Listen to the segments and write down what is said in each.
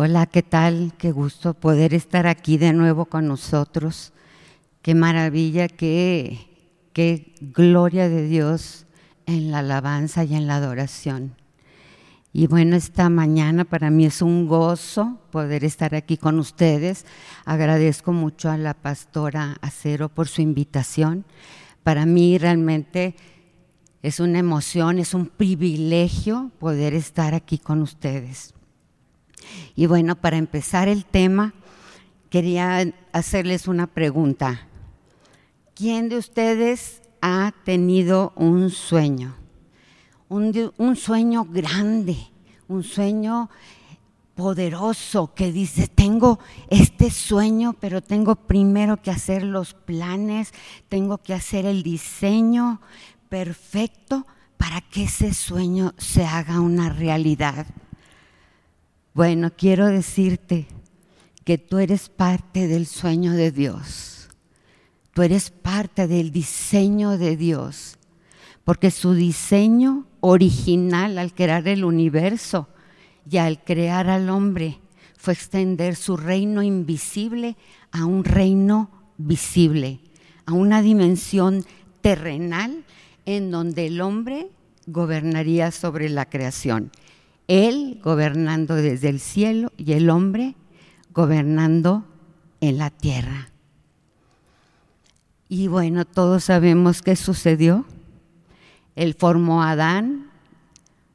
Hola, ¿qué tal? Qué gusto poder estar aquí de nuevo con nosotros. Qué maravilla, qué, qué gloria de Dios en la alabanza y en la adoración. Y bueno, esta mañana para mí es un gozo poder estar aquí con ustedes. Agradezco mucho a la pastora Acero por su invitación. Para mí realmente es una emoción, es un privilegio poder estar aquí con ustedes. Y bueno, para empezar el tema, quería hacerles una pregunta. ¿Quién de ustedes ha tenido un sueño? un, sueño grande, un sueño poderoso que dice, tengo este sueño, pero tengo primero que hacer los planes, tengo que hacer el diseño perfecto para que ese sueño se haga una realidad. Bueno, quiero decirte que tú eres parte del sueño de Dios, tú eres parte del diseño de Dios porque su diseño original al crear el universo y al crear al hombre fue extender su reino invisible a un reino visible, a una dimensión terrenal en donde el hombre gobernaría sobre la creación. Él gobernando desde el cielo y el hombre gobernando en la tierra. Y bueno, todos sabemos qué sucedió él formó a Adán,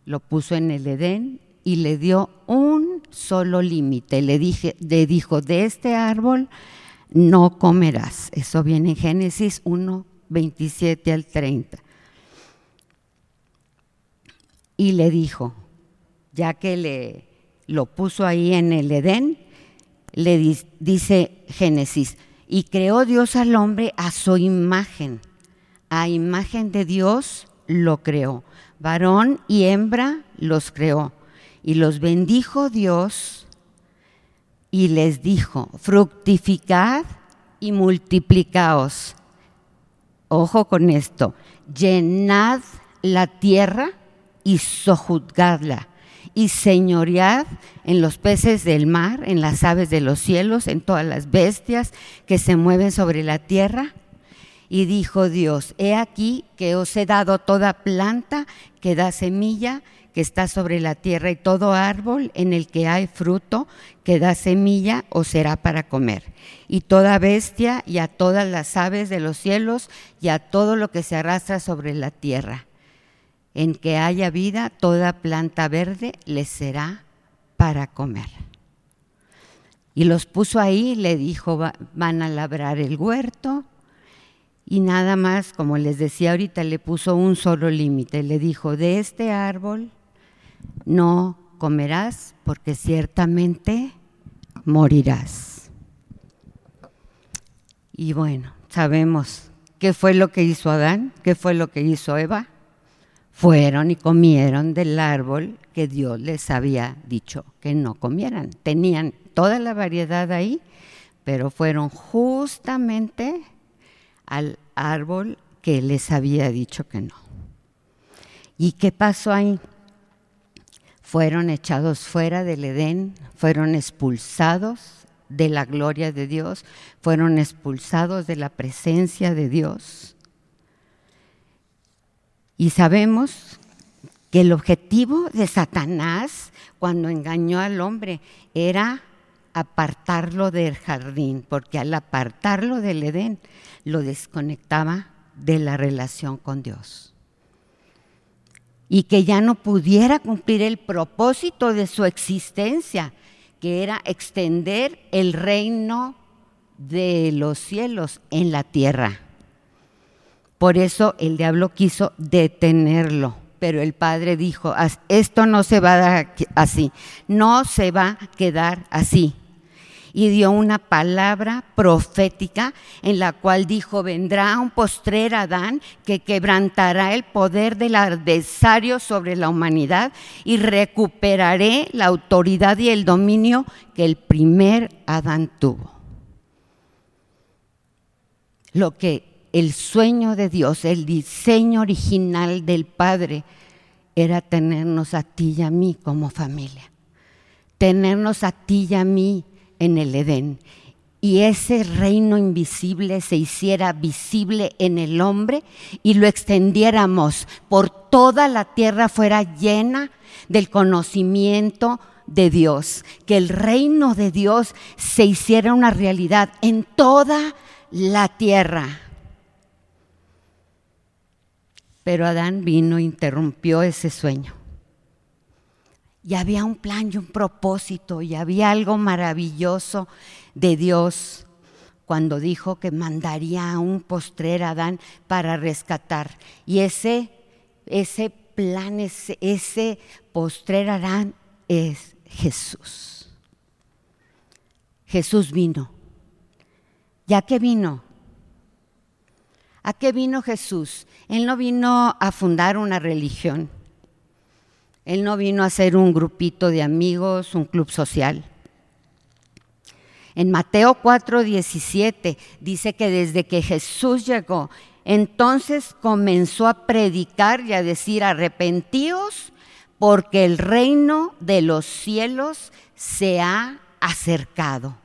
lo puso en el Edén y le dio un solo límite. Le, le dijo, de este árbol no comerás. Eso viene en Génesis 1, 27 al 30. Y le dijo, ya que le lo puso ahí en el Edén, le dice Génesis, y creó Dios al hombre a su imagen. A imagen de Dios lo creó. Varón y hembra los creó. Y los bendijo Dios y les dijo, fructificad y multiplicaos. Ojo con esto, llenad la tierra y sojuzgadla y señoread en los peces del mar, en las aves de los cielos, en todas las bestias que se mueven sobre la tierra y dijo Dios, he aquí que os he dado toda planta que da semilla, que está sobre la tierra, y todo árbol en el que hay fruto que da semilla os será para comer. Y toda bestia y a todas las aves de los cielos y a todo lo que se arrastra sobre la tierra. En que haya vida, toda planta verde les será para comer. Y los puso ahí, le dijo, van a labrar el huerto, y nada más, como les decía ahorita, le puso un solo límite. Le dijo, de este árbol no comerás porque ciertamente morirás. Y bueno, sabemos qué fue lo que hizo Adán, qué fue lo que hizo Eva. Fueron y comieron del árbol que Dios les había dicho que no comieran. Tenían toda la variedad ahí, pero fueron justamente al árbol que les había dicho que no. ¿Y qué pasó ahí? Fueron echados fuera del Edén, fueron expulsados de la gloria de Dios, fueron expulsados de la presencia de Dios. Y sabemos que el objetivo de Satanás cuando engañó al hombre era apartarlo del jardín, porque al apartarlo del Edén lo desconectaba de la relación con Dios. Y que ya no pudiera cumplir el propósito de su existencia, que era extender el reino de los cielos en la tierra. Por eso el diablo quiso detenerlo, pero el Padre dijo, esto no se va a dar así, no se va a quedar así y dio una palabra profética en la cual dijo, vendrá un postrer Adán que quebrantará el poder del adversario sobre la humanidad y recuperaré la autoridad y el dominio que el primer Adán tuvo. Lo que el sueño de Dios, el diseño original del Padre, era tenernos a ti y a mí como familia tenernos a ti y a mí en el Edén y ese reino invisible se hiciera visible en el hombre y lo extendiéramos por toda la tierra, fuera llena del conocimiento de Dios, que el reino de Dios se hiciera una realidad en toda la tierra. Pero Adán vino e interrumpió ese sueño. Y había un plan y un propósito y había algo maravilloso de Dios cuando dijo que mandaría a un postrer Adán para rescatar. Y ese, ese plan, ese, ese postrer Adán es Jesús. Jesús vino. ¿Ya que vino? ¿A qué vino Jesús? Él no vino a fundar una religión. Él no vino a ser un grupito de amigos, un club social. En Mateo 4:17 dice que desde que Jesús llegó, entonces comenzó a predicar y a decir, arrepentíos porque el reino de los cielos se ha acercado.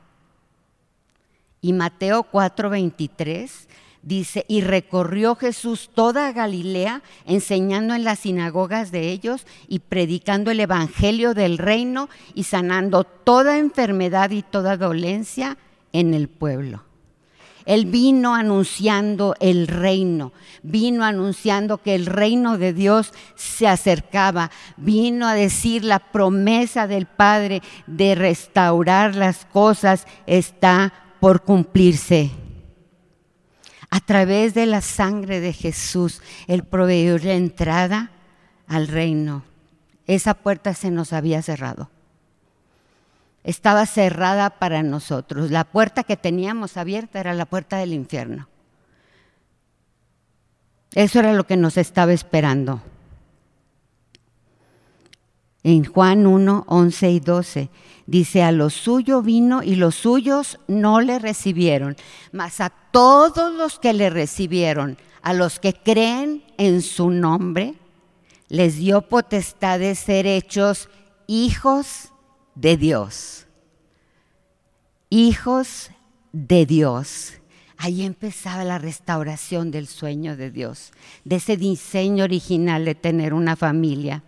Y Mateo 4:23 dice, y recorrió Jesús toda Galilea, enseñando en las sinagogas de ellos y predicando el Evangelio del reino y sanando toda enfermedad y toda dolencia en el pueblo. Él vino anunciando el reino, vino anunciando que el reino de Dios se acercaba, vino a decir la promesa del Padre de restaurar las cosas está por cumplirse. A través de la sangre de Jesús, Él proveyó la entrada al reino. Esa puerta se nos había cerrado. Estaba cerrada para nosotros. La puerta que teníamos abierta era la puerta del infierno. Eso era lo que nos estaba esperando. En Juan 1, 11 y 12 dice, a lo suyo vino y los suyos no le recibieron, mas a todos los que le recibieron, a los que creen en su nombre, les dio potestad de ser hechos hijos de Dios. Hijos de Dios. Ahí empezaba la restauración del sueño de Dios, de ese diseño original de tener una familia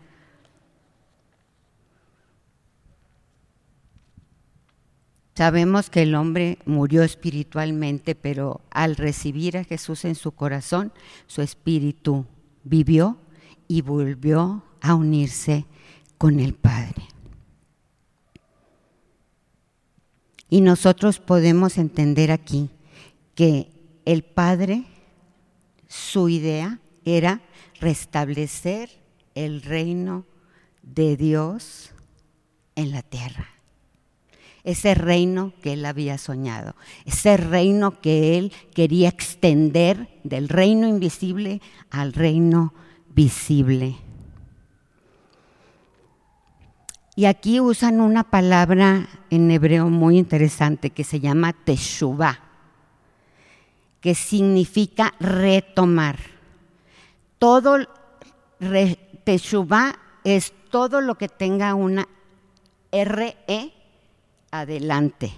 Sabemos que el hombre murió espiritualmente, pero al recibir a Jesús en su corazón, su espíritu vivió y volvió a unirse con el Padre. Y nosotros podemos entender aquí que el Padre, su idea era restablecer el reino de Dios en la tierra ese reino que él había soñado, ese reino que él quería extender del reino invisible al reino visible. Y aquí usan una palabra en hebreo muy interesante que se llama teshuvah, que significa retomar. Todo re, teshuvah es todo lo que tenga una RE adelante.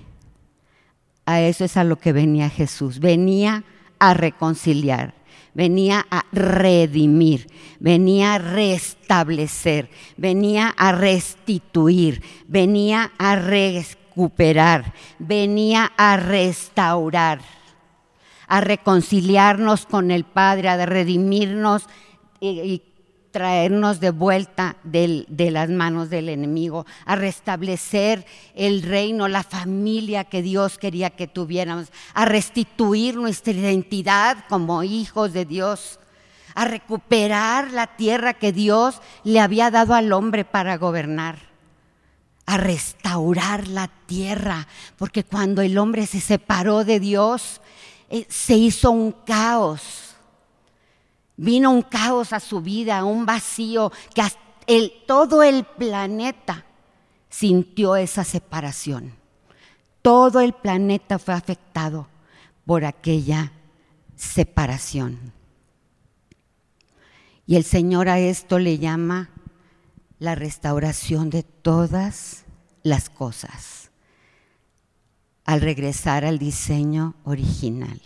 A eso es a lo que venía Jesús. Venía a reconciliar, venía a redimir, venía a restablecer, venía a restituir, venía a recuperar, venía a restaurar, a reconciliarnos con el Padre, a redimirnos y, traernos de vuelta de las manos del enemigo, a restablecer el reino, la familia que Dios quería que tuviéramos, a restituir nuestra identidad como hijos de Dios, a recuperar la tierra que Dios le había dado al hombre para gobernar, a restaurar la tierra, porque cuando el hombre se separó de Dios, eh, se hizo un caos Vino un caos a su vida, un vacío, que todo el planeta sintió esa separación. Todo el planeta fue afectado por aquella separación. Y el Señor a esto le llama la restauración de todas las cosas al regresar al diseño original.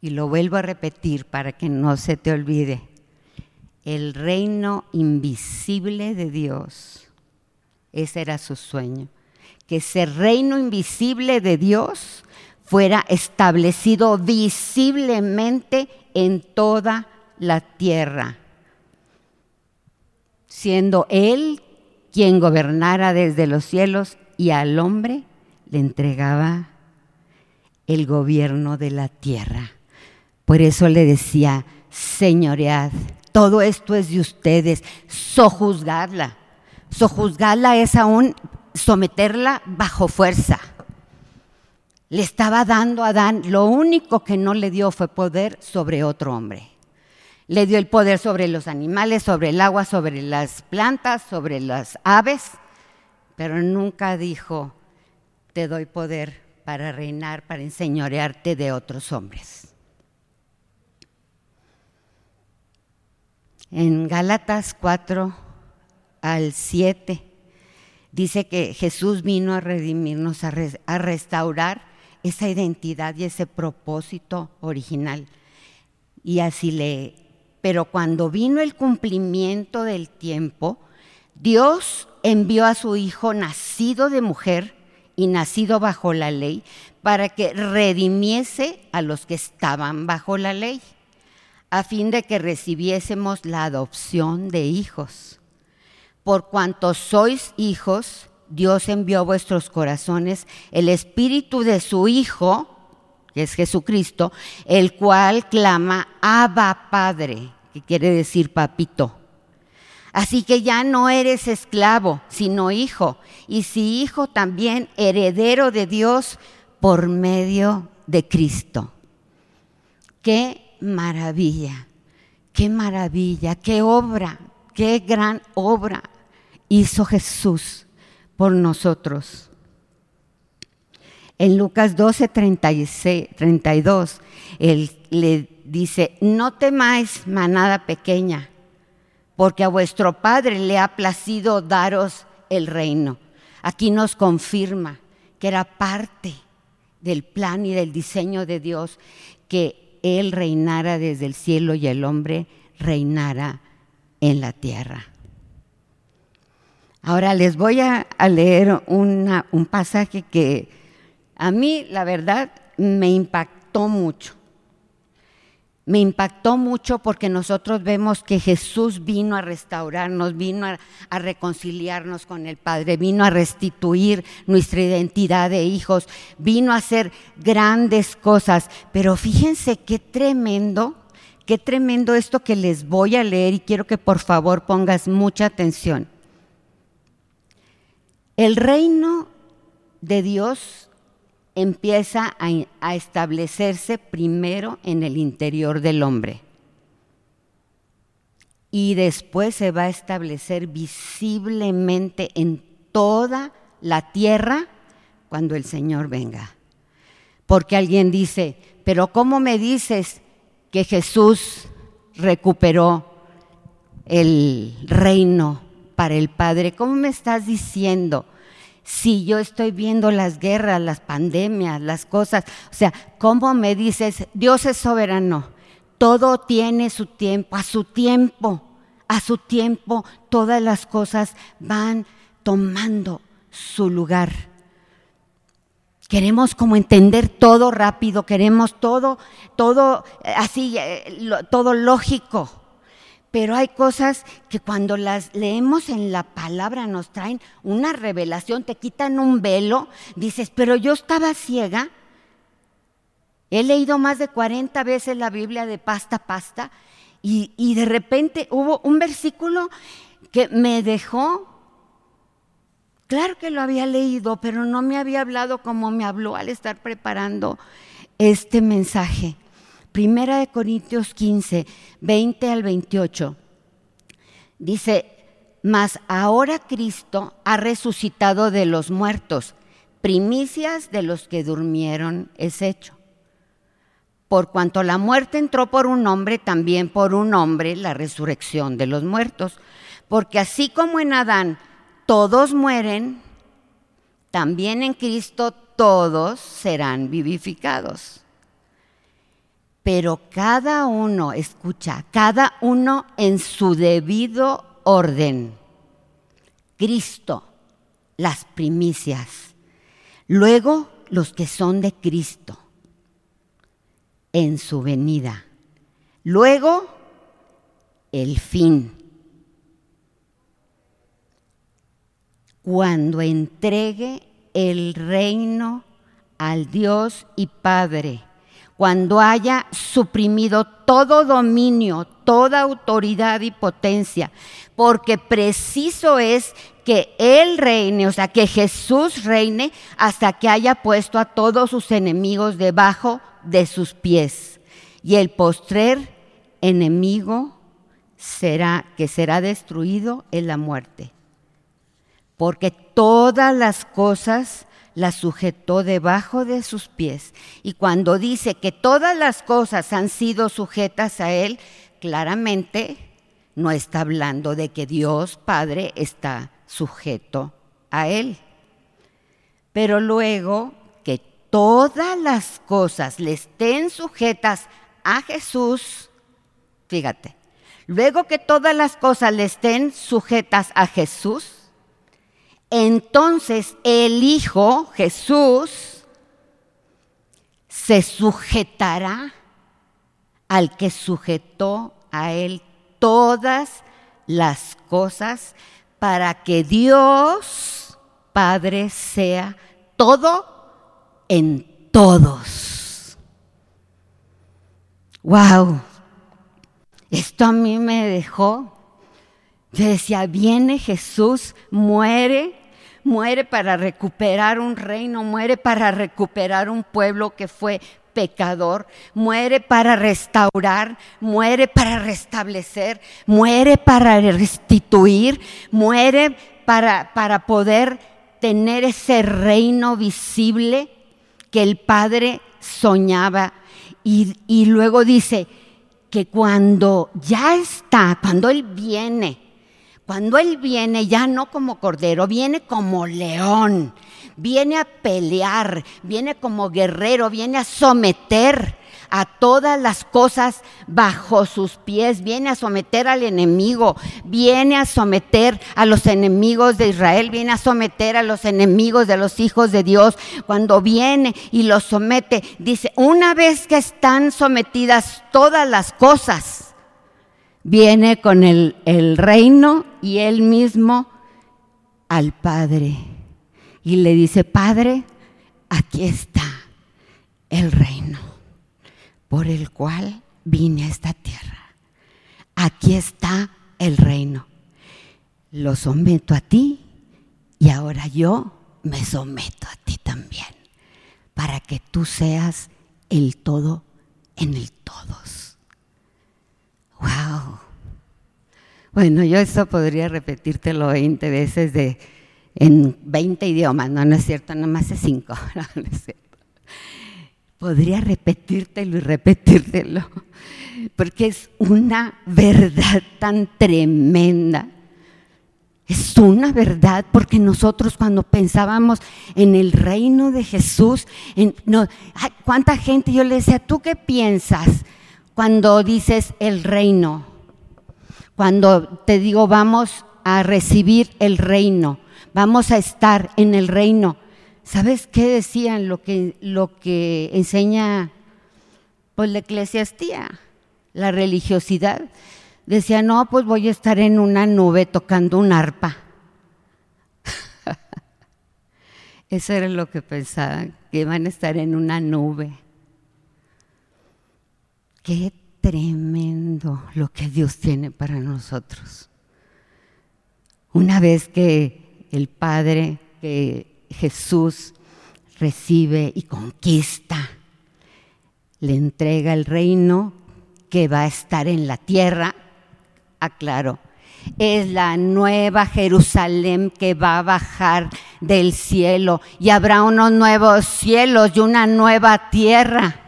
Y lo vuelvo a repetir para que no se te olvide. El reino invisible de Dios, ese era su sueño, que ese reino invisible de Dios fuera establecido visiblemente en toda la tierra, siendo Él quien gobernara desde los cielos y al hombre le entregaba el gobierno de la tierra. Por eso le decía, señoread, todo esto es de ustedes, sojuzgadla. Sojuzgadla es aún someterla bajo fuerza. Le estaba dando a Adán, lo único que no le dio fue poder sobre otro hombre. Le dio el poder sobre los animales, sobre el agua, sobre las plantas, sobre las aves, pero nunca dijo, te doy poder para reinar, para enseñorearte de otros hombres. En Gálatas 4 al 7 dice que Jesús vino a redimirnos, a, a restaurar esa identidad y ese propósito original. Y así le... Pero cuando vino el cumplimiento del tiempo, Dios envió a su Hijo nacido de mujer y nacido bajo la ley para que redimiese a los que estaban bajo la ley, a fin de que recibiésemos la adopción de hijos. Por cuanto sois hijos, Dios envió a vuestros corazones el espíritu de su Hijo, que es Jesucristo, el cual clama, Abba Padre, que quiere decir papito. Así que ya no eres esclavo, sino hijo, y si hijo también heredero de Dios por medio de Cristo. Qué maravilla, qué maravilla, qué obra, qué gran obra hizo Jesús por nosotros. En Lucas 12, 32, él le dice, no temáis manada pequeña, porque a vuestro Padre le ha placido daros el reino. Aquí nos confirma que era parte del plan y del diseño de Dios que Él reinara desde el cielo y el hombre reinara en la tierra. Ahora les voy a, leer un pasaje que a mí, la verdad, me impactó mucho. Me impactó mucho porque nosotros vemos que Jesús vino a restaurarnos, vino a, reconciliarnos con el Padre, vino a restituir nuestra identidad de hijos, vino a hacer grandes cosas. Pero fíjense qué tremendo, qué tremendo esto que les voy a leer y quiero que por favor pongas mucha atención. El reino de Dios empieza a, establecerse primero en el interior del hombre y después se va a establecer visiblemente en toda la tierra cuando el Señor venga. Porque alguien dice, pero ¿cómo me dices que Jesús recuperó el reino para el Padre. ¿Cómo me estás diciendo? Si yo estoy viendo las guerras, las pandemias, las cosas, o sea, ¿cómo me dices, Dios es soberano? Todo tiene su tiempo, a su tiempo, a su tiempo, todas las cosas van tomando su lugar. Queremos como entender todo rápido, queremos todo, todo eh, así, eh, todo lógico pero hay cosas que cuando las leemos en la palabra nos traen una revelación, te quitan un velo, dices, pero yo estaba ciega. He leído más de 40 veces la Biblia de pasta a pasta y, y de repente hubo un versículo que me dejó, claro que lo había leído, pero no me había hablado como me habló al estar preparando este mensaje. Primera de Corintios 15, 20 al 28. Dice, mas ahora Cristo ha resucitado de los muertos, primicias de los que durmieron es hecho. Por cuanto la muerte entró por un hombre, también por un hombre la resurrección de los muertos. Porque así como en Adán todos mueren, también en Cristo todos serán vivificados. Pero cada uno, escucha, cada uno en su debido orden. Cristo, las primicias. Luego los que son de Cristo en su venida. Luego el fin. Cuando entregue el reino al Dios y Padre, cuando haya suprimido todo dominio, toda autoridad y potencia, porque preciso es que Él reine, o sea, que Jesús reine hasta que haya puesto a todos sus enemigos debajo de sus pies. Y el postrer enemigo será que será destruido en la muerte. Porque todas las cosas las sujetó debajo de sus pies. Y cuando dice que todas las cosas han sido sujetas a él, claramente no está hablando de que Dios Padre está sujeto a él. Pero luego que todas las cosas le estén sujetas a Jesús, fíjate, luego que todas las cosas le estén sujetas a Jesús, entonces el Hijo, Jesús, se sujetará al que sujetó a él todas las cosas para que Dios Padre sea todo en todos. Wow, esto a mí me dejó. Yo decía, viene Jesús, muere, muere para recuperar un reino, muere para recuperar un pueblo que fue pecador, muere para restaurar, muere para restablecer, muere para restituir, muere para, para poder tener ese reino visible que el Padre soñaba. Y, y luego dice que cuando ya está, cuando Él viene, cuando Él viene ya no como cordero, viene como león, viene a pelear, viene como guerrero, viene a someter a todas las cosas bajo sus pies, viene a someter al enemigo, viene a someter a los enemigos de Israel, viene a someter a los enemigos de los hijos de Dios. Cuando viene y los somete, dice, una vez que están sometidas todas las cosas, viene con el, el reino y él mismo al Padre. Y le dice, Padre, aquí está el reino por el cual vine a esta tierra. Aquí está el reino. Lo someto a ti y ahora yo me someto a ti también, para que tú seas el todo en el todos. ¡Wow! Bueno, yo eso podría repetírtelo 20 veces de, en 20 idiomas, no, no es cierto, más es 5. No, es cierto. Podría repetírtelo y repetírtelo, porque es una verdad tan tremenda. Es una verdad porque nosotros cuando pensábamos en el reino de Jesús, ¿cuánta gente yo le decía, ¿tú qué piensas? cuando dices el reino, cuando te digo vamos a recibir el reino, vamos a estar en el reino. ¿Sabes qué decían lo que, lo que enseña pues, la eclesiastía, la religiosidad? Decía, no, pues voy a estar en una nube tocando un arpa. Eso era lo que pensaban, que iban a estar en una nube. Qué tremendo lo que Dios tiene para nosotros. Una vez que el Padre, que Jesús recibe y conquista, le entrega el reino que va a estar en la tierra, aclaro, es la nueva Jerusalén que va a bajar del cielo y habrá unos nuevos cielos y una nueva tierra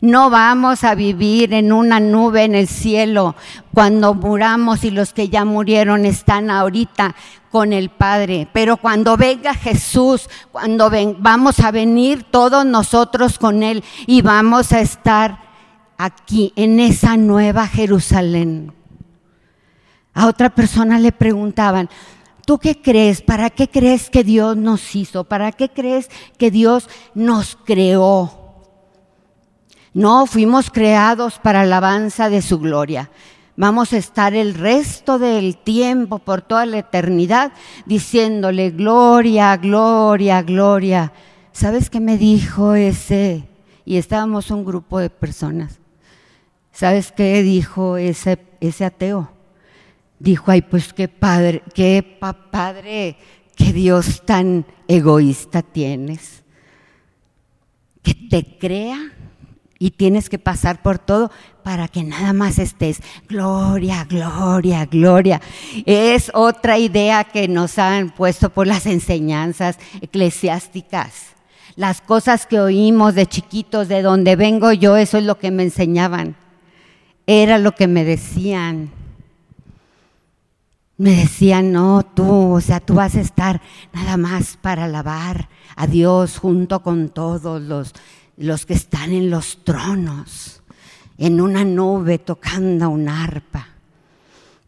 No vamos a vivir en una nube en el cielo cuando muramos y los que ya murieron están ahorita con el Padre. Pero cuando venga Jesús, cuando vamos a venir todos nosotros con Él y vamos a estar aquí en esa nueva Jerusalén. A otra persona le preguntaban, ¿tú qué crees? ¿Para qué crees que Dios nos hizo? ¿Para qué crees que Dios nos creó? No, fuimos creados para alabanza de su gloria. Vamos a estar el resto del tiempo, por toda la eternidad, diciéndole gloria, gloria, gloria. ¿Sabes qué me dijo ese? Y estábamos un grupo de personas. ¿Sabes qué dijo ese, ese ateo? Dijo, ay, pues qué padre, qué padre, qué Dios tan egoísta tienes. Que te crea y tienes que pasar por todo para que nada más estés. Gloria, gloria, gloria. Es otra idea que nos han puesto por las enseñanzas eclesiásticas. Las cosas que oímos de chiquitos, de donde vengo yo, eso es lo que me enseñaban. Era lo que me decían. Me decían, no, tú, o sea, tú vas a estar nada más para alabar a Dios junto con todos los los que están en los tronos, en una nube tocando un arpa.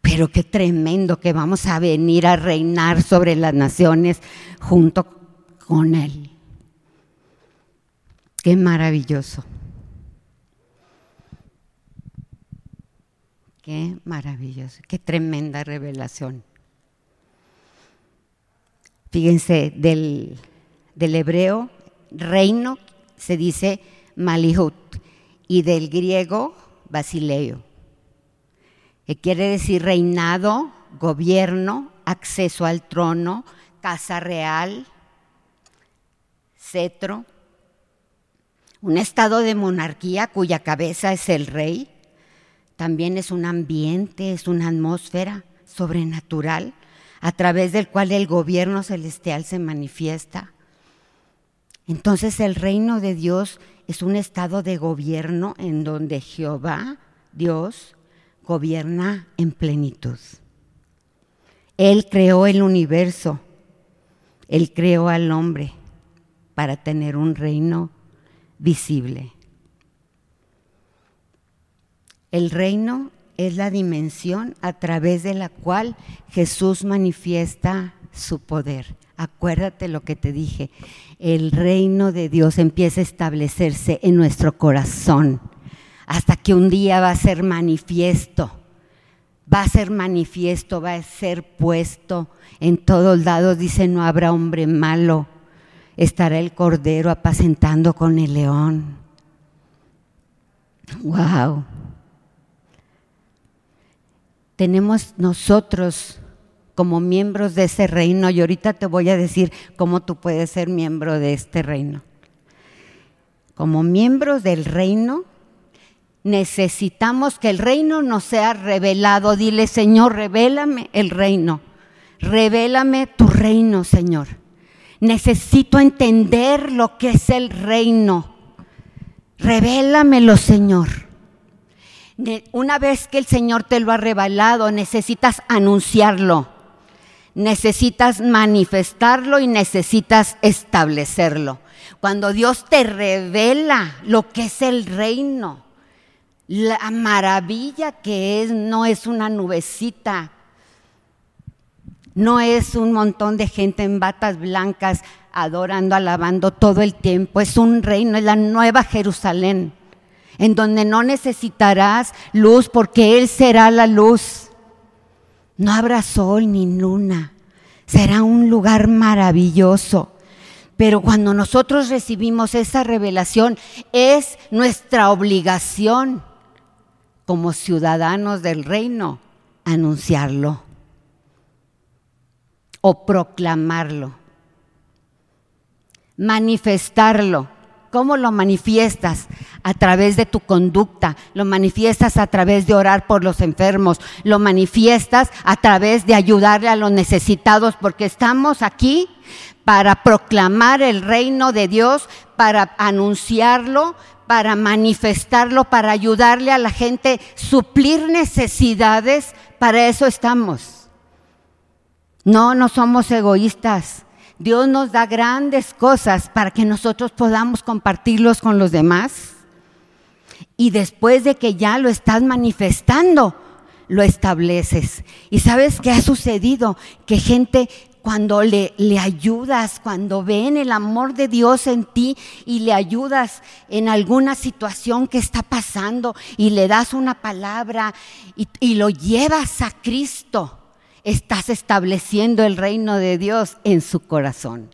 Pero qué tremendo que vamos a venir a reinar sobre las naciones junto con Él. Qué maravilloso. Qué maravilloso, qué tremenda revelación. Fíjense, del, del hebreo, reino se dice Malihut y del griego Basileo, que quiere decir reinado, gobierno, acceso al trono, casa real, cetro, un estado de monarquía cuya cabeza es el rey, también es un ambiente, es una atmósfera sobrenatural a través del cual el gobierno celestial se manifiesta. Entonces el reino de Dios es un estado de gobierno en donde Jehová, Dios, gobierna en plenitud. Él creó el universo, Él creó al hombre para tener un reino visible. El reino es la dimensión a través de la cual Jesús manifiesta su poder. Acuérdate lo que te dije, el reino de Dios empieza a establecerse en nuestro corazón hasta que un día va a ser manifiesto, va a ser manifiesto, va a ser puesto en todos lados. Dice, no habrá hombre malo, estará el cordero apacentando con el león. Wow. Tenemos nosotros como miembros de ese reino y ahorita te voy a decir cómo tú puedes ser miembro de este reino. Como miembros del reino, necesitamos que el reino nos sea revelado. Dile, Señor, revélame el reino. Revélame tu reino, Señor. Necesito entender lo que es el reino. Revélamelo, Señor. Una vez que el Señor te lo ha revelado, necesitas anunciarlo necesitas manifestarlo y necesitas establecerlo. Cuando Dios te revela lo que es el reino, la maravilla que es, no es una nubecita, no es un montón de gente en batas blancas adorando, alabando todo el tiempo, es un reino, es la nueva Jerusalén, en donde no necesitarás luz porque Él será la luz. No habrá sol ni luna. Será un lugar maravilloso. Pero cuando nosotros recibimos esa revelación, es nuestra obligación como ciudadanos del reino anunciarlo o proclamarlo, manifestarlo. ¿Cómo lo manifiestas? A través de tu conducta, lo manifiestas a través de orar por los enfermos, lo manifiestas a través de ayudarle a los necesitados, porque estamos aquí para proclamar el reino de Dios, para anunciarlo, para manifestarlo, para ayudarle a la gente, suplir necesidades, para eso estamos. No, no somos egoístas. Dios nos da grandes cosas para que nosotros podamos compartirlos con los demás. Y después de que ya lo estás manifestando, lo estableces. ¿Y sabes qué ha sucedido? Que gente cuando le, le, ayudas, cuando ven el amor de Dios en ti y le ayudas en alguna situación que está pasando y le das una palabra y, y lo llevas a Cristo, estás estableciendo el reino de Dios en su corazón.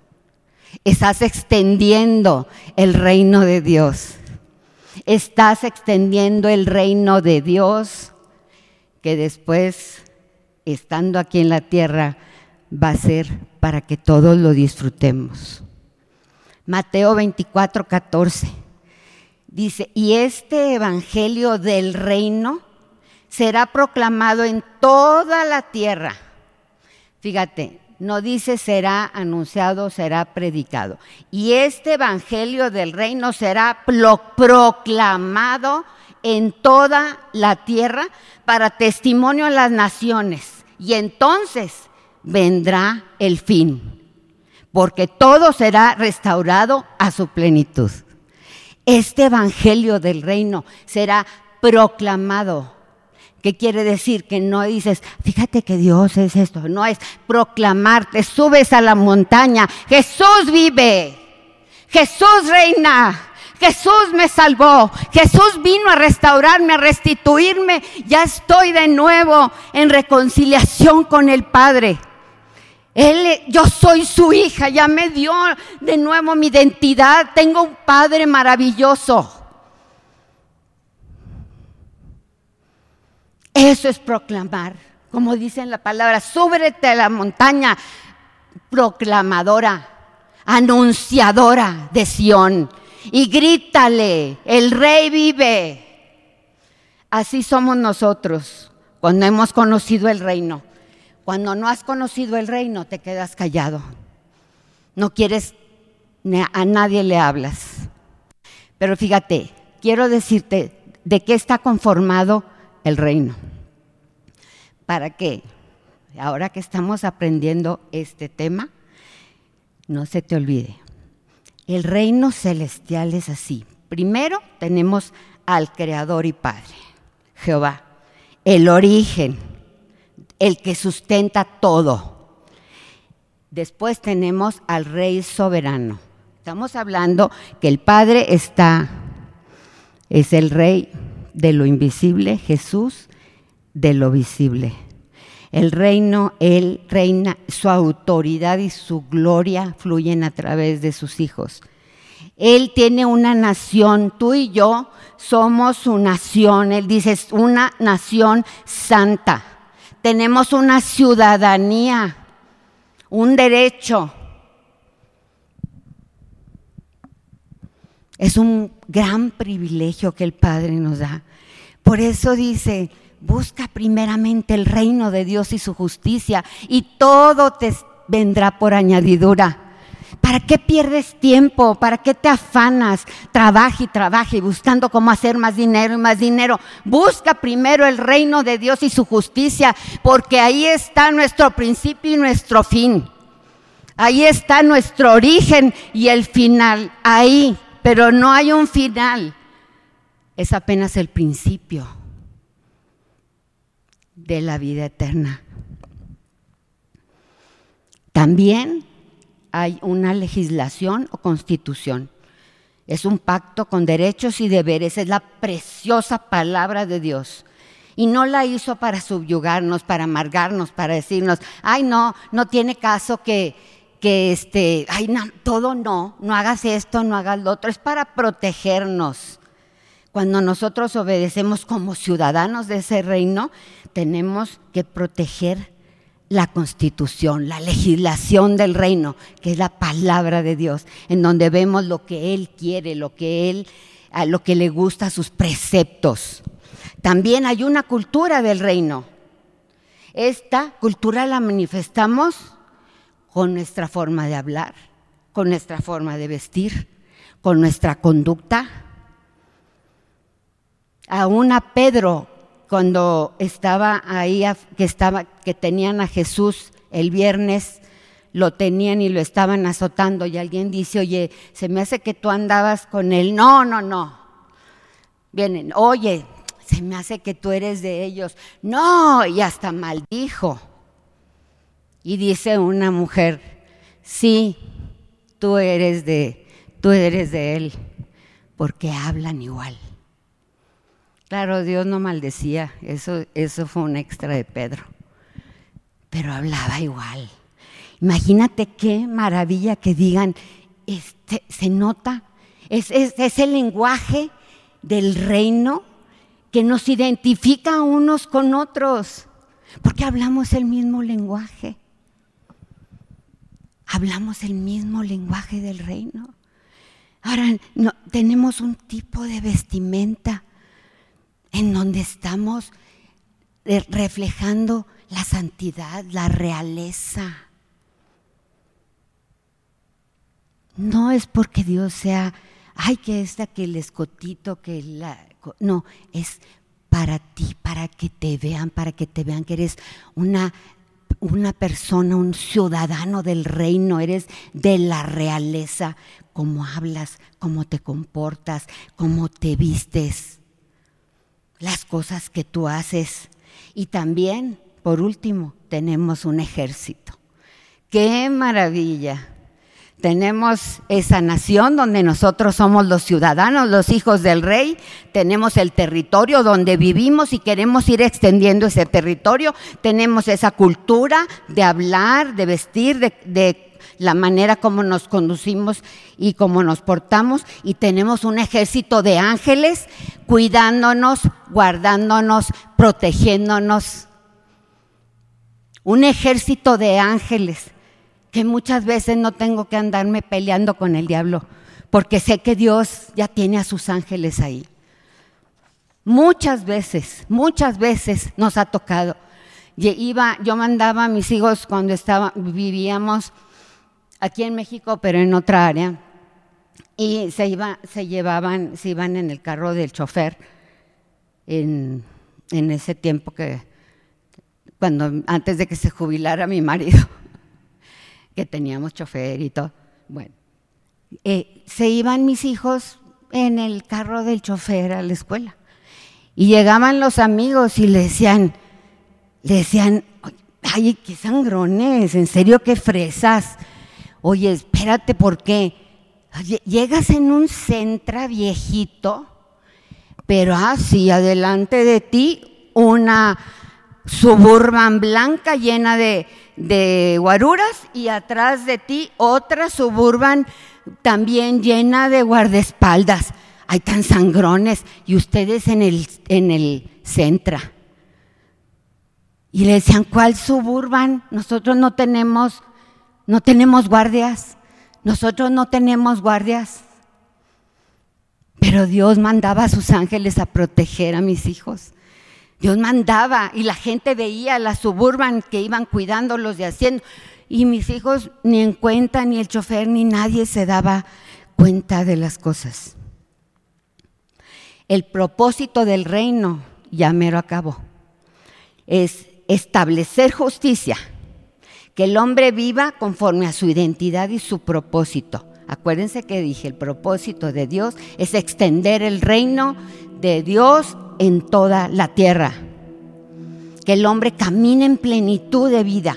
Estás extendiendo el reino de Dios. Estás extendiendo el reino de Dios que después, estando aquí en la tierra, va a ser para que todos lo disfrutemos. Mateo 24, 14 dice, y este evangelio del reino será proclamado en toda la tierra. Fíjate, no dice será anunciado, será predicado. Y este evangelio del reino será proclamado en toda la tierra para testimonio a las naciones. Y entonces vendrá el fin, porque todo será restaurado a su plenitud. Este Evangelio del Reino será proclamado. ¿Qué quiere decir? Que no dices, fíjate que Dios es esto, no es proclamarte, subes a la montaña, Jesús vive, Jesús reina, Jesús me salvó, Jesús vino a restaurarme, a restituirme, ya estoy de nuevo en reconciliación con el Padre. Él, yo soy su hija, ya me dio de nuevo mi identidad, tengo un padre maravilloso. Eso es proclamar, como dice en la palabra, súbete a la montaña, proclamadora, anunciadora de Sión, y grítale, el rey vive. Así somos nosotros cuando hemos conocido el reino. Cuando no has conocido el reino, te quedas callado. No quieres, a nadie le hablas. Pero fíjate, quiero decirte de qué está conformado el reino. ¿Para qué? Ahora que estamos aprendiendo este tema, no se te olvide. El reino celestial es así. Primero tenemos al Creador y Padre, Jehová, el origen el que sustenta todo. Después tenemos al Rey soberano. Estamos hablando que el Padre está, es el Rey de lo invisible, Jesús de lo visible. El reino, Él reina, su autoridad y su gloria fluyen a través de sus hijos. Él tiene una nación, tú y yo somos su nación. Él dice, una nación santa tenemos una ciudadanía, un derecho. Es un gran privilegio que el Padre nos da. Por eso dice, busca primeramente el reino de Dios y su justicia y todo te vendrá por añadidura. ¿Para qué pierdes tiempo? ¿Para qué te afanas? Trabaja y trabaja y buscando cómo hacer más dinero y más dinero. Busca primero el reino de Dios y su justicia, porque ahí está nuestro principio y nuestro fin. Ahí está nuestro origen y el final. Ahí, pero no hay un final. Es apenas el principio de la vida eterna. También hay una legislación o constitución. Es un pacto con derechos y deberes, es la preciosa palabra de Dios. Y no la hizo para subyugarnos, para amargarnos, para decirnos, ay no, no tiene caso que, que este, ay no, todo no, no hagas esto, no hagas lo otro, es para protegernos. Cuando nosotros obedecemos como ciudadanos de ese reino, tenemos que proteger la constitución, la legislación del reino, que es la palabra de Dios, en donde vemos lo que Él quiere, lo que Él, lo que le gusta, sus preceptos. También hay una cultura del reino. Esta cultura la manifestamos con nuestra forma de hablar, con nuestra forma de vestir, con nuestra conducta. Aún a Pedro, cuando estaba ahí, que, estaba, que tenían a Jesús el viernes, lo tenían y lo estaban azotando y alguien dice, oye, se me hace que tú andabas con él. No, no, no. Vienen, oye, se me hace que tú eres de ellos. No, y hasta maldijo. Y dice una mujer, sí, tú eres de, tú eres de él, porque hablan igual. Claro, Dios no maldecía, eso, eso fue un extra de Pedro, pero hablaba igual. Imagínate qué maravilla que digan, este, se nota, es, es el lenguaje del reino que nos identifica unos con otros, porque hablamos el mismo lenguaje. Hablamos el mismo lenguaje del reino. Ahora no, tenemos un tipo de vestimenta en donde estamos reflejando la santidad, la realeza. No es porque Dios sea, ay, que esta, que el escotito, que la... No, es para ti, para que te vean, para que te vean que eres una una persona, un ciudadano del reino, eres de la realeza, cómo hablas, cómo te comportas, cómo te vistes, las cosas que tú haces. Y también, por último, tenemos un ejército. ¡Qué maravilla! Tenemos esa nación donde nosotros somos los ciudadanos, los hijos del rey. Tenemos el territorio donde vivimos y queremos ir extendiendo ese territorio. Tenemos esa cultura de hablar, de vestir, de, la manera como nos conducimos y cómo nos portamos. Y tenemos un ejército de ángeles cuidándonos, guardándonos, protegiéndonos. Un ejército de ángeles que muchas veces no tengo que andarme peleando con el diablo, porque sé que Dios ya tiene a sus ángeles ahí. Muchas veces, muchas veces nos ha tocado. Iba, yo mandaba a mis hijos cuando estaba, vivíamos aquí en México, pero en otra área, y se, iba, se llevaban, se iban en el carro del chofer en, en ese tiempo que, cuando, antes de que se jubilara mi marido que teníamos chofer y todo. Bueno, eh, se iban mis hijos en el carro del chofer a la escuela. Y llegaban los amigos y le decían, le decían, ay, qué sangrones, en serio, qué fresas. Oye, espérate, ¿por qué? Llegas en un centro viejito, pero así adelante de ti una suburban blanca llena de, de guaruras y atrás de ti otra suburban también llena de guardaespaldas. Hay tan sangrones y ustedes en el, en el Centra. Y le decían, ¿cuál suburban? Nosotros no tenemos, no tenemos guardias. Nosotros no tenemos guardias. Pero Dios mandaba a sus ángeles a proteger a mis hijos. Dios mandaba y la gente veía las suburban que iban cuidándolos y haciendo. Y mis hijos ni en cuenta, ni el chofer, ni nadie se daba cuenta de las cosas. El propósito del reino, ya mero acabo, es establecer justicia, que el hombre viva conforme a su identidad y su propósito. Acuérdense que dije, el propósito de Dios es extender el reino de Dios en toda la tierra. Que el hombre camine en plenitud de vida,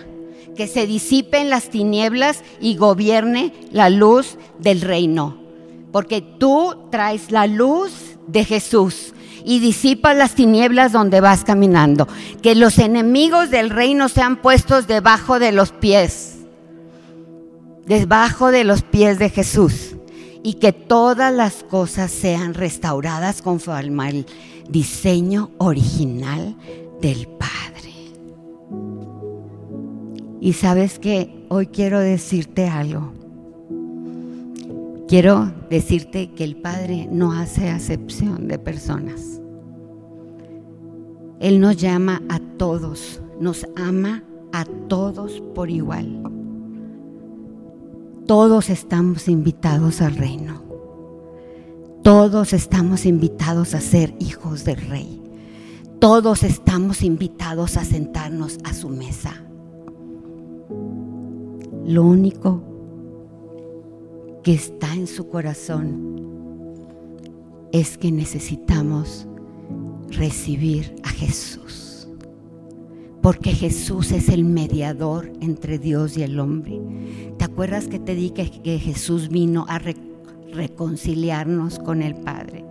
que se disipen las tinieblas y gobierne la luz del reino. Porque tú traes la luz de Jesús y disipas las tinieblas donde vas caminando. Que los enemigos del reino sean puestos debajo de los pies, debajo de los pies de Jesús. Y que todas las cosas sean restauradas conforme al diseño original del Padre. Y sabes que hoy quiero decirte algo. Quiero decirte que el Padre no hace acepción de personas. Él nos llama a todos, nos ama a todos por igual. Todos estamos invitados al reino. Todos estamos invitados a ser hijos del rey. Todos estamos invitados a sentarnos a su mesa. Lo único que está en su corazón es que necesitamos recibir a Jesús. Porque Jesús es el mediador entre Dios y el hombre. ¿Te acuerdas que te dije que Jesús vino a reconciliarnos con el Padre?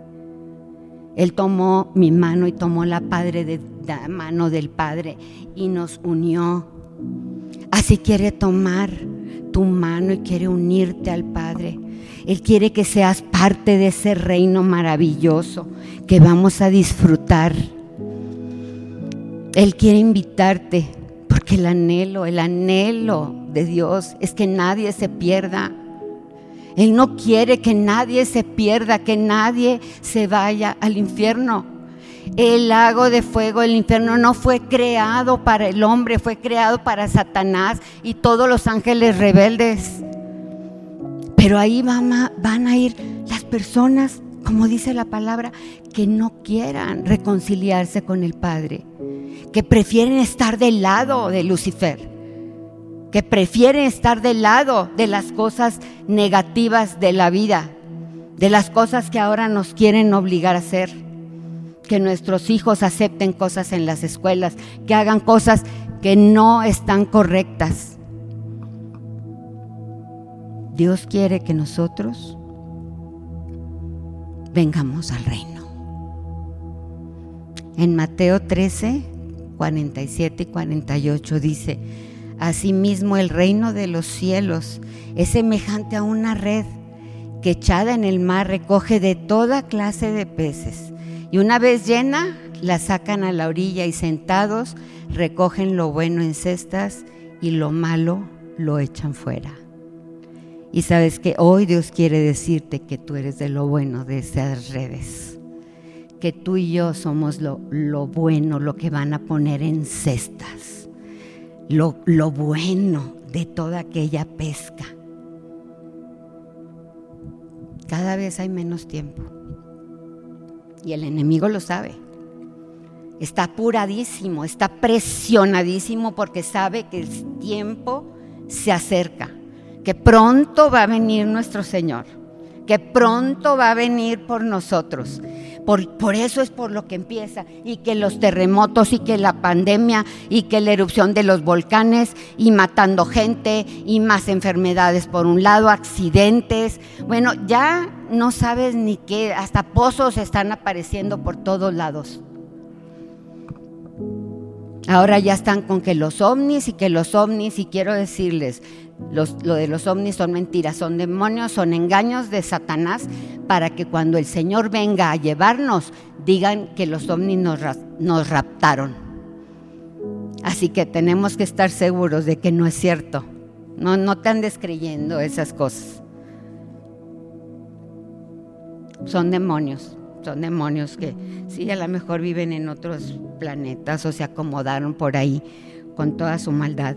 Él tomó mi mano y tomó la, padre de, la mano del Padre y nos unió. Así quiere tomar tu mano y quiere unirte al Padre. Él quiere que seas parte de ese reino maravilloso que vamos a disfrutar. Él quiere invitarte porque el anhelo, el anhelo de Dios es que nadie se pierda. Él no quiere que nadie se pierda, que nadie se vaya al infierno. El lago de fuego, el infierno no fue creado para el hombre, fue creado para Satanás y todos los ángeles rebeldes. Pero ahí van a, ir las personas, como dice la palabra, que no quieran reconciliarse con el Padre, que prefieren estar del lado de Lucifer, que prefieren estar del lado de las cosas negativas de la vida, de las cosas que ahora nos quieren obligar a hacer. Que nuestros hijos acepten cosas en las escuelas, que hagan cosas que no están correctas Dios quiere que nosotros vengamos al reino. En Mateo 13, 47 y 48 dice, Asimismo el reino de los cielos es semejante a una red que echada en el mar recoge de toda clase de peces. Y una vez llena, la sacan a la orilla y sentados recogen lo bueno en cestas y lo malo lo echan fuera. Y sabes que hoy Dios quiere decirte que tú eres de lo bueno de esas redes. Que tú y yo somos lo, bueno, lo que van a poner en cestas. Lo, lo bueno de toda aquella pesca. Cada vez hay menos tiempo. Y el enemigo lo sabe. Está apuradísimo, está presionadísimo porque sabe que el tiempo se acerca que pronto va a venir nuestro Señor, que pronto va a venir por nosotros. Por, por, eso es por lo que empieza. Y que los terremotos y que la pandemia y que la erupción de los volcanes y matando gente y más enfermedades por un lado, accidentes. Bueno, ya no sabes ni qué, hasta pozos están apareciendo por todos lados. Ahora ya están con que los ovnis y que los ovnis, y quiero decirles, lo de los ovnis son mentiras, son demonios, son engaños de Satanás para que cuando el Señor venga a llevarnos, digan que los ovnis nos, nos raptaron. Así que tenemos que estar seguros de que no es cierto. No, no te andes creyendo esas cosas. Son demonios, son demonios que sí, a lo mejor viven en otros planetas o se acomodaron por ahí con toda su maldad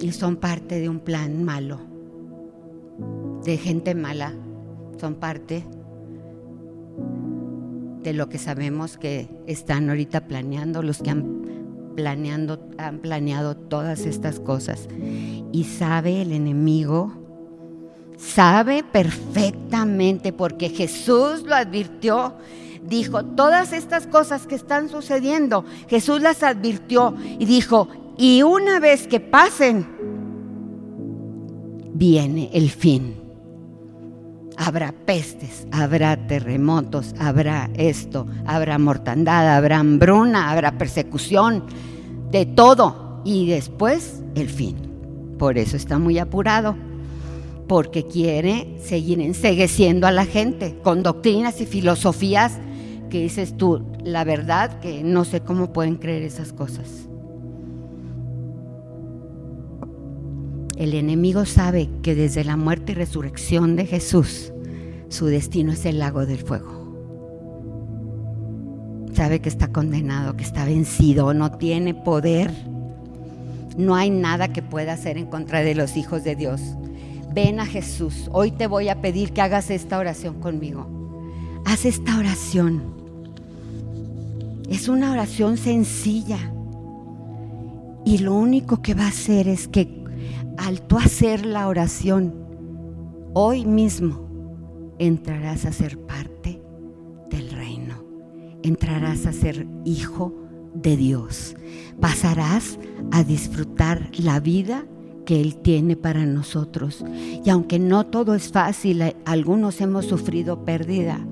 y son parte de un plan malo, de gente mala, son parte de lo que sabemos que están ahorita planeando, los que han planeando, han planeado todas estas cosas. Y sabe el enemigo, sabe perfectamente, porque Jesús lo advirtió, dijo, todas estas cosas que están sucediendo, Jesús las advirtió y dijo, y una vez que pasen, viene el fin. Habrá pestes, habrá terremotos, habrá esto, habrá mortandad, habrá hambruna, habrá persecución, de todo. Y después el fin. Por eso está muy apurado, porque quiere seguir ensegueciendo a la gente con doctrinas y filosofías que dices tú, la verdad que no sé cómo pueden creer esas cosas. El enemigo sabe que desde la muerte y resurrección de Jesús, su destino es el lago del fuego. Sabe que está condenado, que está vencido, no tiene poder. No hay nada que pueda hacer en contra de los hijos de Dios. Ven a Jesús. Hoy te voy a pedir que hagas esta oración conmigo. haz esta oración. Es una oración sencilla. Y lo único que va a hacer es que al tú hacer la oración, hoy mismo entrarás a ser parte del reino. Entrarás a ser hijo de Dios. Pasarás a disfrutar la vida que Él tiene para nosotros. Y aunque no todo es fácil, algunos hemos sufrido pérdida,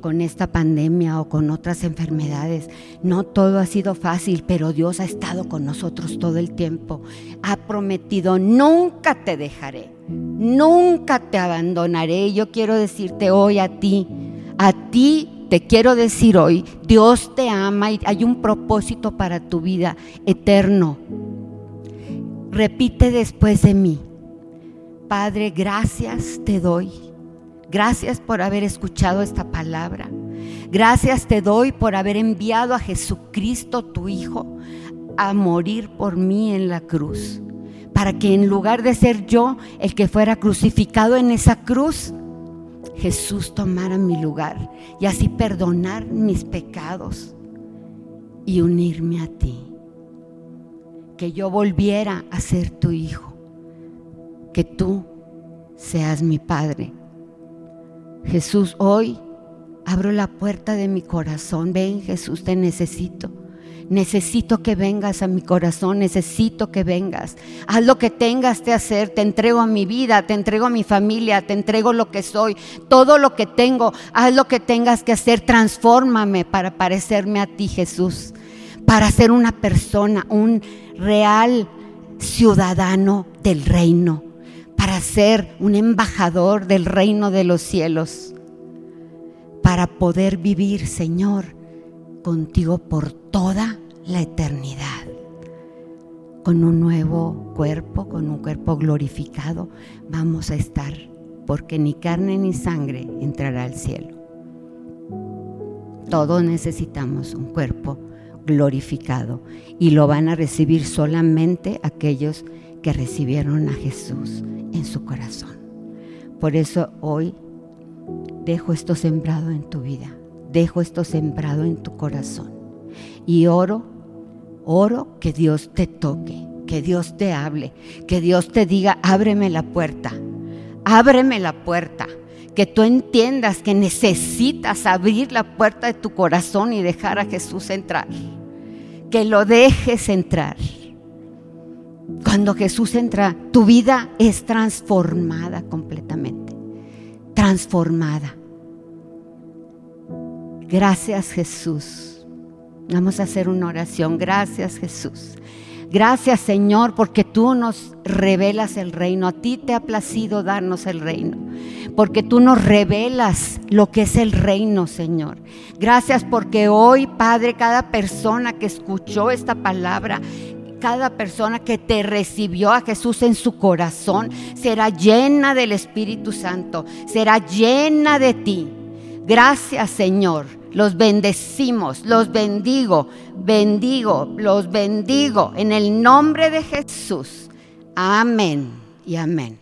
con esta pandemia o con otras enfermedades. No todo ha sido fácil, pero Dios ha estado con nosotros todo el tiempo. Ha prometido, nunca te dejaré, nunca te abandonaré. Yo quiero decirte hoy a ti, a ti te quiero decir hoy, Dios te ama y hay un propósito para tu vida eterno. Repite después de mí, Padre, gracias te doy Gracias por haber escuchado esta palabra. Gracias te doy por haber enviado a Jesucristo, tu Hijo, a morir por mí en la cruz. Para que en lugar de ser yo el que fuera crucificado en esa cruz, Jesús tomara mi lugar y así perdonar mis pecados y unirme a ti. Que yo volviera a ser tu hijo. Que tú seas mi Padre Jesús, hoy abro la puerta de mi corazón. Ven Jesús, te necesito. Necesito que vengas a mi corazón, necesito que vengas. Haz lo que tengas que hacer, te entrego a mi vida, te entrego a mi familia, te entrego lo que soy, todo lo que tengo. Haz lo que tengas que hacer, transfórmame para parecerme a ti, Jesús, para ser una persona, un real ciudadano del reino para ser un embajador del reino de los cielos, para poder vivir, Señor, contigo por toda la eternidad, con un nuevo cuerpo, con un cuerpo glorificado, vamos a estar, porque ni carne ni sangre entrará al cielo. Todos necesitamos un cuerpo glorificado y lo van a recibir solamente aquellos que recibieron a Jesús en su corazón. Por eso hoy dejo esto sembrado en tu vida, dejo esto sembrado en tu corazón. Y oro, oro que Dios te toque, que Dios te hable, que Dios te diga, ábreme la puerta, ábreme la puerta. Que tú entiendas que necesitas abrir la puerta de tu corazón y dejar a Jesús entrar. Que lo dejes entrar cuando Jesús entra, tu vida es transformada completamente. Transformada. Gracias Jesús. Vamos a hacer una oración. Gracias Jesús. Gracias Señor porque tú nos revelas el reino. A ti te ha placido darnos el reino. Porque tú nos revelas lo que es el reino, Señor. Gracias porque hoy, Padre, cada persona que escuchó esta palabra cada persona que te recibió a Jesús en su corazón será llena del Espíritu Santo, será llena de ti. Gracias Señor, los bendecimos, los bendigo, bendigo, los bendigo en el nombre de Jesús. Amén y amén.